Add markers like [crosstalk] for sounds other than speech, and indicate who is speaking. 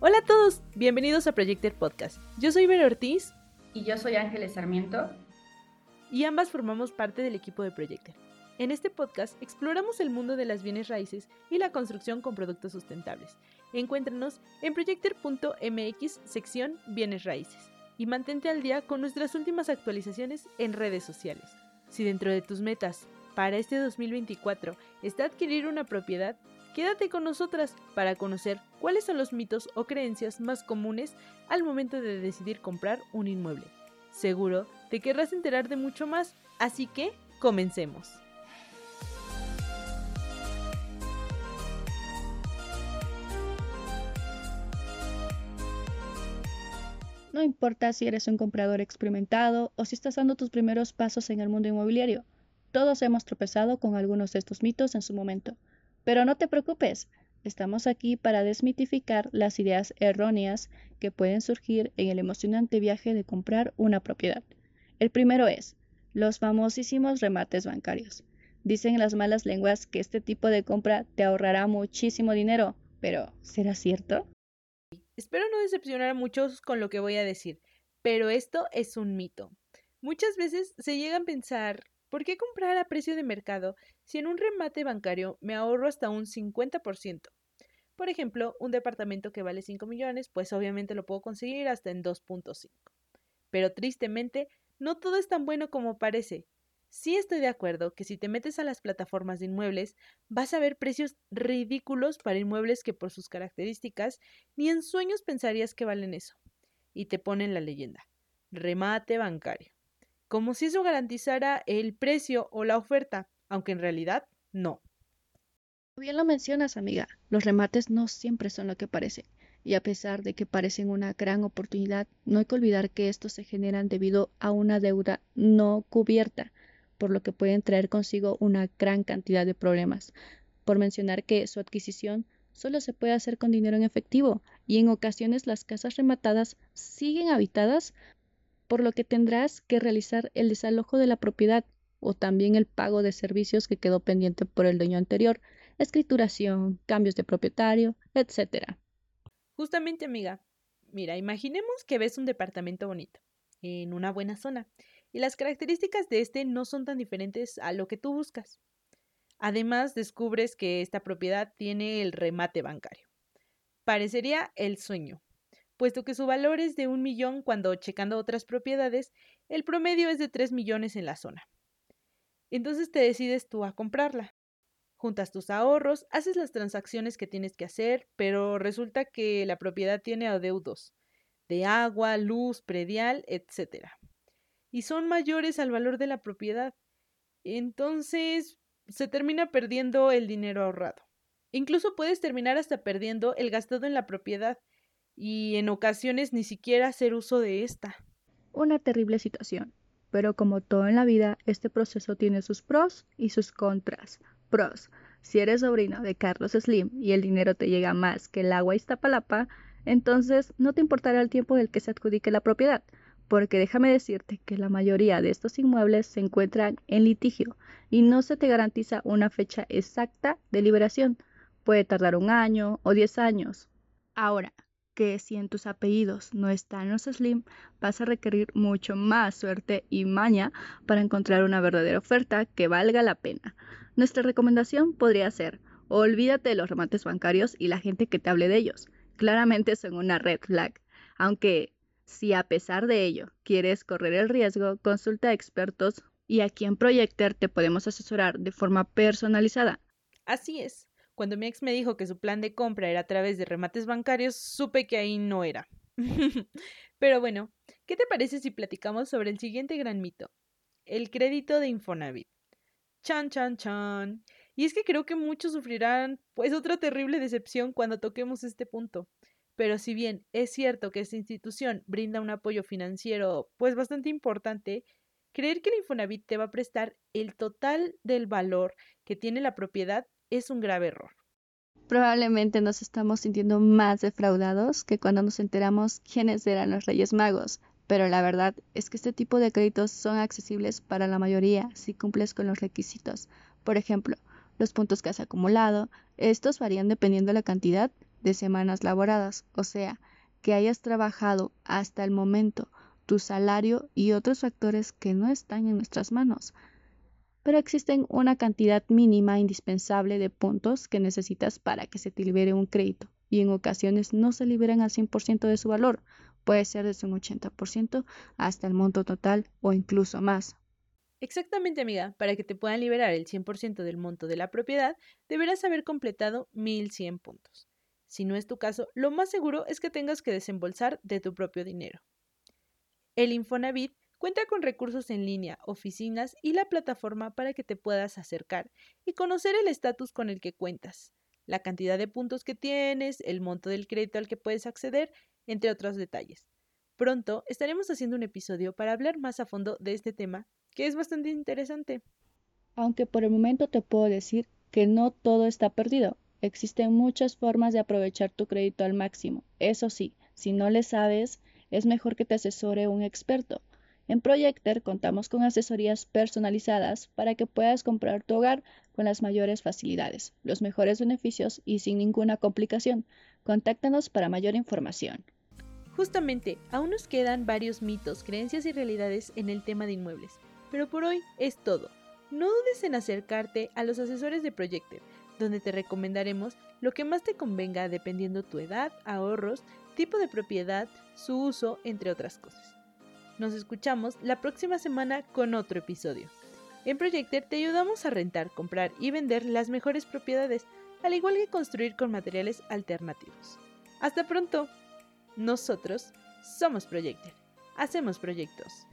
Speaker 1: Hola a todos, bienvenidos a Projector Podcast. Yo soy Vera Ortiz.
Speaker 2: Y yo soy Ángeles Sarmiento.
Speaker 1: Y ambas formamos parte del equipo de Projector. En este podcast exploramos el mundo de las bienes raíces y la construcción con productos sustentables. Encuéntranos en projector.mx sección bienes raíces y mantente al día con nuestras últimas actualizaciones en redes sociales. Si dentro de tus metas para este 2024 está adquirir una propiedad, quédate con nosotras para conocer cuáles son los mitos o creencias más comunes al momento de decidir comprar un inmueble. Seguro te querrás enterar de mucho más, así que comencemos.
Speaker 3: No importa si eres un comprador experimentado o si estás dando tus primeros pasos en el mundo inmobiliario, todos hemos tropezado con algunos de estos mitos en su momento. Pero no te preocupes, estamos aquí para desmitificar las ideas erróneas que pueden surgir en el emocionante viaje de comprar una propiedad. El primero es los famosísimos remates bancarios. Dicen las malas lenguas que este tipo de compra te ahorrará muchísimo dinero, pero ¿será cierto?
Speaker 1: Espero no decepcionar a muchos con lo que voy a decir, pero esto es un mito. Muchas veces se llegan a pensar, ¿por qué comprar a precio de mercado si en un remate bancario me ahorro hasta un 50%? Por ejemplo, un departamento que vale 5 millones, pues obviamente lo puedo conseguir hasta en 2.5. Pero tristemente, no todo es tan bueno como parece. Sí estoy de acuerdo que si te metes a las plataformas de inmuebles vas a ver precios ridículos para inmuebles que por sus características ni en sueños pensarías que valen eso. Y te ponen la leyenda. Remate bancario. Como si eso garantizara el precio o la oferta, aunque en realidad no.
Speaker 3: Bien lo mencionas, amiga. Los remates no siempre son lo que parecen. Y a pesar de que parecen una gran oportunidad, no hay que olvidar que estos se generan debido a una deuda no cubierta por lo que pueden traer consigo una gran cantidad de problemas. Por mencionar que su adquisición solo se puede hacer con dinero en efectivo y en ocasiones las casas rematadas siguen habitadas, por lo que tendrás que realizar el desalojo de la propiedad o también el pago de servicios que quedó pendiente por el dueño anterior, escrituración, cambios de propietario, etc.
Speaker 1: Justamente, amiga, mira, imaginemos que ves un departamento bonito, en una buena zona, y las características de este no son tan diferentes a lo que tú buscas. Además, descubres que esta propiedad tiene el remate bancario. Parecería el sueño, puesto que su valor es de un millón cuando checando otras propiedades, el promedio es de tres millones en la zona. Entonces te decides tú a comprarla. Juntas tus ahorros, haces las transacciones que tienes que hacer, pero resulta que la propiedad tiene adeudos de agua, luz, predial, etcétera y son mayores al valor de la propiedad. Entonces se termina perdiendo el dinero ahorrado. Incluso puedes terminar hasta perdiendo el gastado en la propiedad y en ocasiones ni siquiera hacer uso de esta.
Speaker 3: Una terrible situación. Pero como todo en la vida, este proceso tiene sus pros y sus contras. Pros. Si eres sobrino de Carlos Slim y el dinero te llega más que el agua Iztapalapa, entonces no te importará el tiempo del que se adjudique la propiedad, porque déjame decirte que la mayoría de estos inmuebles se encuentran en litigio y no se te garantiza una fecha exacta de liberación. Puede tardar un año o diez años. Ahora, que si en tus apellidos no están los Slim, vas a requerir mucho más suerte y maña para encontrar una verdadera oferta que valga la pena. Nuestra recomendación podría ser, olvídate de los remates bancarios y la gente que te hable de ellos. Claramente son una red flag, aunque si a pesar de ello quieres correr el riesgo, consulta a expertos y aquí en Projector te podemos asesorar de forma personalizada.
Speaker 1: Así es. Cuando mi ex me dijo que su plan de compra era a través de remates bancarios, supe que ahí no era. [laughs] Pero bueno, ¿qué te parece si platicamos sobre el siguiente gran mito? El crédito de Infonavit. Chan, chan, chan. Y es que creo que muchos sufrirán pues otra terrible decepción cuando toquemos este punto. Pero si bien es cierto que esta institución brinda un apoyo financiero pues bastante importante, creer que el Infonavit te va a prestar el total del valor que tiene la propiedad es un grave error.
Speaker 3: Probablemente nos estamos sintiendo más defraudados que cuando nos enteramos quiénes eran los Reyes Magos, pero la verdad es que este tipo de créditos son accesibles para la mayoría si cumples con los requisitos. Por ejemplo, los puntos que has acumulado, estos varían dependiendo de la cantidad de semanas laboradas, o sea, que hayas trabajado hasta el momento, tu salario y otros factores que no están en nuestras manos. Pero existen una cantidad mínima indispensable de puntos que necesitas para que se te libere un crédito y en ocasiones no se liberan al 100% de su valor, puede ser desde un 80% hasta el monto total o incluso más.
Speaker 1: Exactamente, amiga. Para que te puedan liberar el 100% del monto de la propiedad, deberás haber completado 1100 puntos. Si no es tu caso, lo más seguro es que tengas que desembolsar de tu propio dinero. El Infonavit cuenta con recursos en línea, oficinas y la plataforma para que te puedas acercar y conocer el estatus con el que cuentas, la cantidad de puntos que tienes, el monto del crédito al que puedes acceder, entre otros detalles. Pronto estaremos haciendo un episodio para hablar más a fondo de este tema, que es bastante interesante.
Speaker 3: Aunque por el momento te puedo decir que no todo está perdido. Existen muchas formas de aprovechar tu crédito al máximo. Eso sí, si no le sabes, es mejor que te asesore un experto. En Projector contamos con asesorías personalizadas para que puedas comprar tu hogar con las mayores facilidades, los mejores beneficios y sin ninguna complicación. Contáctanos para mayor información.
Speaker 1: Justamente, aún nos quedan varios mitos, creencias y realidades en el tema de inmuebles, pero por hoy es todo. No dudes en acercarte a los asesores de Projector, donde te recomendaremos lo que más te convenga dependiendo tu edad, ahorros, tipo de propiedad, su uso, entre otras cosas. Nos escuchamos la próxima semana con otro episodio. En Projector te ayudamos a rentar, comprar y vender las mejores propiedades, al igual que construir con materiales alternativos. Hasta pronto. Nosotros somos Projector. Hacemos proyectos.